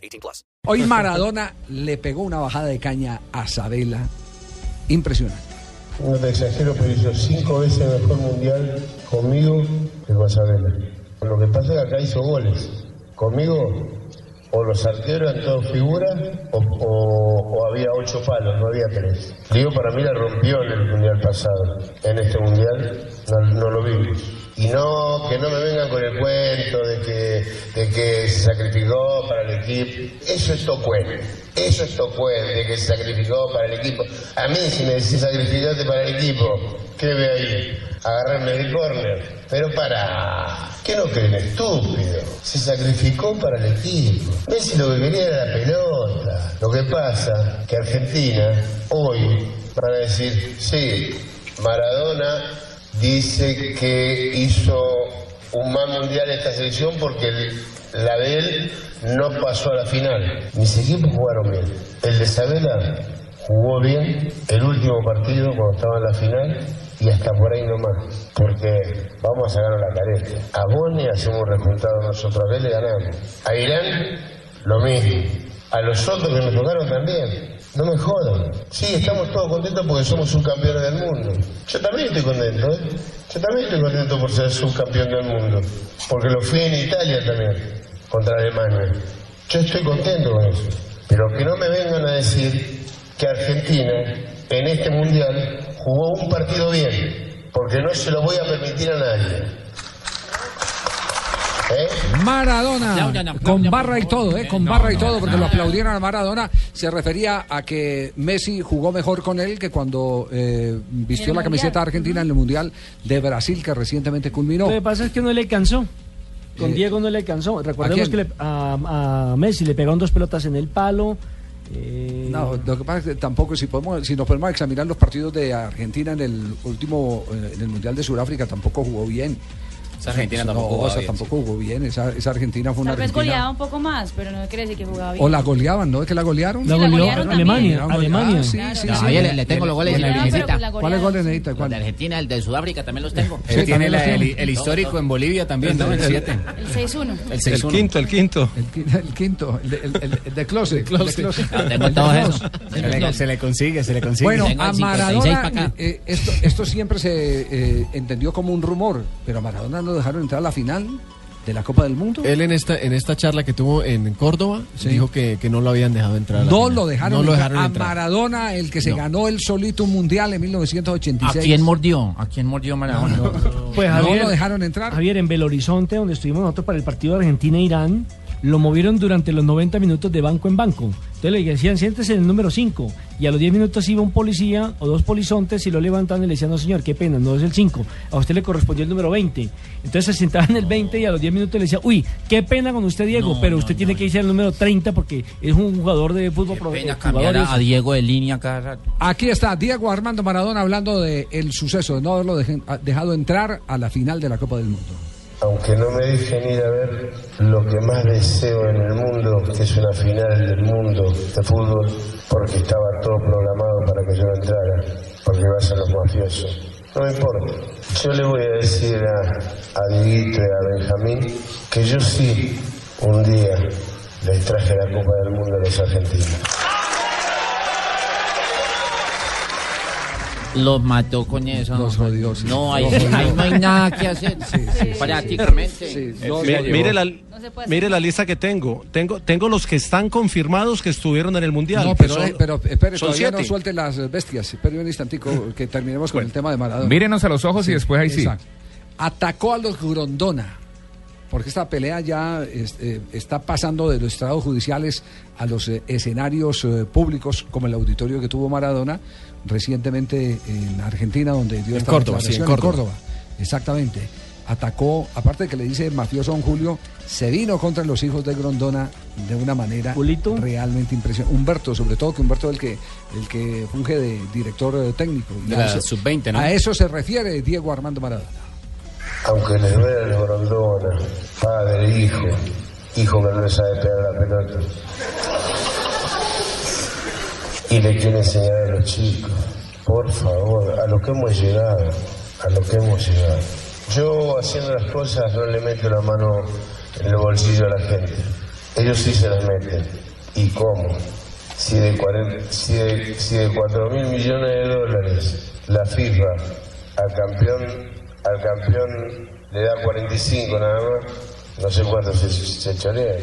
18 plus. Hoy Maradona le pegó una bajada de caña a Sabela. Impresionante. No te exagero, pero hizo cinco veces mejor mundial conmigo que con Sabela. Lo que pasa es que acá hizo goles. Conmigo, o los arqueros eran todos figuras, o, había ocho palos, no había tres. Digo, para mí la rompió en el mundial pasado. En este mundial no, lo vimos. Y no, que no me vengan con el cuento de que, de que se sacrificó para el equipo. Eso es tocuente. Eso es tocuente, de que se sacrificó para el equipo. A mí, si me decís sacrificarte para el equipo, ¿qué ve ahí? Agarrarme el córner. Pero para. ¿Qué no creen, estúpido? Se sacrificó para el equipo. Messi lo que quería era la pelota. Lo que pasa que Argentina, hoy, van a decir, sí, Maradona dice que hizo un mal mundial esta selección porque el- la de él no pasó a la final. Mis equipos jugaron bien. El de Sabela jugó bien el último partido cuando estaba en la final y hasta por ahí nomás. Porque vamos a sacar la careta. A Boni hacemos un resultado nosotros, a le ganamos. A Irán, lo mismo. A los otros que nos tocaron también. No me jodan. Sí, estamos todos contentos porque somos subcampeones del mundo. Yo también estoy contento, ¿eh? Yo también estoy contento por ser subcampeón del mundo. Porque lo fui en Italia también, contra Alemania. Yo estoy contento con eso. Pero que no me vengan a decir que Argentina en este mundial jugó un partido bien. Porque no se lo voy a permitir a nadie. ¿Eh? Maradona, con barra y todo, ¿eh? con barra y todo, porque lo aplaudieron a Maradona. Se refería a que Messi jugó mejor con él que cuando eh, vistió la camiseta Mundial. argentina en el Mundial de Brasil, que recientemente culminó. Lo que pasa es que no le alcanzó. Con Eh, Diego no le alcanzó. Recordemos ¿a que le- a, a Messi le pegaron dos pelotas en el palo. Eh, No, lo que pasa es que tampoco, si, podemos, si nos podemos examinar los partidos de Argentina en el último, eh, en el Mundial de Sudáfrica, tampoco jugó bien. Esa Argentina No, tampoco jugaba esa bien, tampoco jugó bien. Esa, esa Argentina fue una Tal vez Argentina. goleaba un poco más, pero no quiere decir que jugaba bien. O la goleaban, ¿no? ¿Es que la golearon? La goleó golearon Alemania. Alemania. Ah, sí, Claro. sí, No, sí. ahí le, le tengo los goles de la no, ¿Cuáles goles necesita? El de ¿Cuál? Argentina, el de Sudáfrica también los tengo. Él tiene el, el histórico en Bolivia también, ¿no? El 7. El 6-1. El 6 El quinto, el quinto. El, qui- el quinto, el de, closet. No, tengo closet. esos. Se le, consigue, se le consigue. Bueno, a el 56 Maradona, eh, esto, siempre se eh, entendió como un rumor, pero a Maradona no dejaron entrar a la final de la Copa del Mundo. Él en esta, en esta charla que tuvo en Córdoba dijo que, que no lo habían dejado entrar. a la no final. lo dejaron, No lo entrar. dejaron a entrar. Maradona, el que se No. ganó el solito un mundial en 1986. ¿A quién mordió? ¿A quién mordió Maradona? Pues no Javier, lo dejaron entrar. Javier, en Belo Horizonte, donde estuvimos nosotros para el partido de Argentina-Irán, lo movieron durante los 90 minutos de banco en banco. Entonces le decían, siéntese en el número 5. Y a los 10 minutos iba un policía o dos polizontes y lo levantaban y le decían, no señor, qué pena, no es el 5. A usted le correspondió el número 20. Entonces se sentaba en el 20 y a los 10 minutos le decía, uy, qué pena con usted, Diego, No, pero usted no, tiene que irse al número 30 porque es un jugador de fútbol pro- Pena cambiar jugadores- a, Diego de línea cada rato. Aquí está Diego Armando Maradona hablando del el suceso de no haberlo dejen- a- dejado entrar a la final de la Copa del Mundo. Aunque no me dejen ir a ver lo que más deseo en el mundo, que es una final del mundo de fútbol, porque estaba todo programado para que yo no entrara, porque va a ser los mafiosos. No me importa. Yo le voy a decir a, a y a Benjamín que yo sí, un día, les traje la Copa del Mundo a los argentinos. Los mató con eso. Los jodió, sí. No, ahí, Los jodió. ahí no hay nada que hacer. Prácticamente. Sí, mire la, mire la lista que tengo. tengo. Tengo los que están confirmados que estuvieron en el Mundial. No, pero, son- eh, pero espere, son todavía no siete. suelte las bestias. Espere un instantico que terminemos con el tema de Maradona. Mírenos a los ojos y después ahí sí. Exacto. Atacó a los Grondona. Porque esta pelea ya es- eh, está pasando de los estrados judiciales a los eh, escenarios eh, públicos, como el auditorio que tuvo Maradona recientemente en Argentina, donde dio En esta Córdoba, sí, en declaración, Córdoba. Exactamente. atacó, aparte de que le dice mafioso a don Julio, se vino contra los hijos de Grondona de una manera Julito. realmente impresionante. Humberto, sobre todo que Humberto es el que, el que funge de director eh, técnico. De la eso- sub-20, ¿no? A eso se refiere Diego Armando Maradona. Aunque les duele el Grondona, padre, hijo, hijo que no sabe pegar la pelota. Y le quiere enseñar a los chicos, por favor, a lo que hemos llegado, a lo que hemos llegado. Yo haciendo las cosas no le meto la mano en el bolsillo a la gente. Ellos sí se las meten. ¿Y cómo? Si de, 40 si de, si de 4 mil millones de dólares la FIFA al campeón, al campeón le da 45 nada más, no sé cuánto se, se chorea.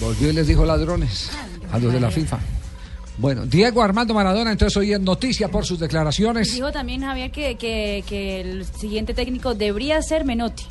Volvió y les dijo ladrones a los de la FIFA. Bueno, Diego Armando Maradona, entonces hoy es noticia por sus declaraciones. Dijo también Javier que, que, que el siguiente técnico debería ser Menotti.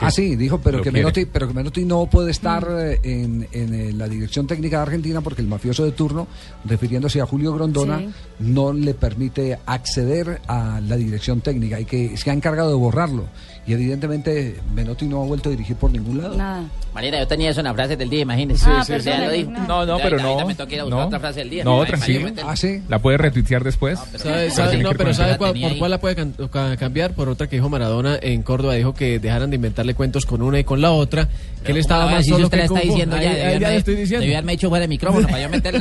Ah, sí, dijo, pero Lo que, quiere. Menotti, pero que Menotti no puede estar eh, en, en, eh, la dirección técnica de Argentina porque el mafioso de turno, refiriéndose a Julio Grondona, Sí. no le permite acceder a la dirección técnica y que se ha encargado de borrarlo. Y evidentemente Menotti no ha vuelto a dirigir por ningún lado. Nada. Marina, yo tenía eso en la frase del día, imagínese. Ah, lo dijo. no. No, pero no. me toca ir a buscar no. otra frase del día. No, tranquilo. Ah, sí. La puede retuitear después. ¿Sabe- Pero sabe- tiene no, pero ¿sabe cuál- por ahí. cuál la puede can- cambiar? Por otra que dijo Maradona en Córdoba, dijo que dejaran de inventarle cuentos con una y con la otra, que él ¿Cómo estaba más solo que está diciendo ya. ahí debió ya haberme- le estoy diciendo. debió haberme hecho fuera de micrófono para yo meterla.